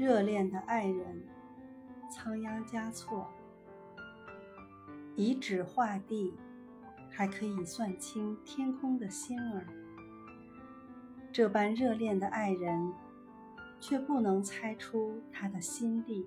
热恋的爱人仓央嘉措以纸画地还可以算清天空的星儿。这般热恋的爱人却不能猜出他的心地。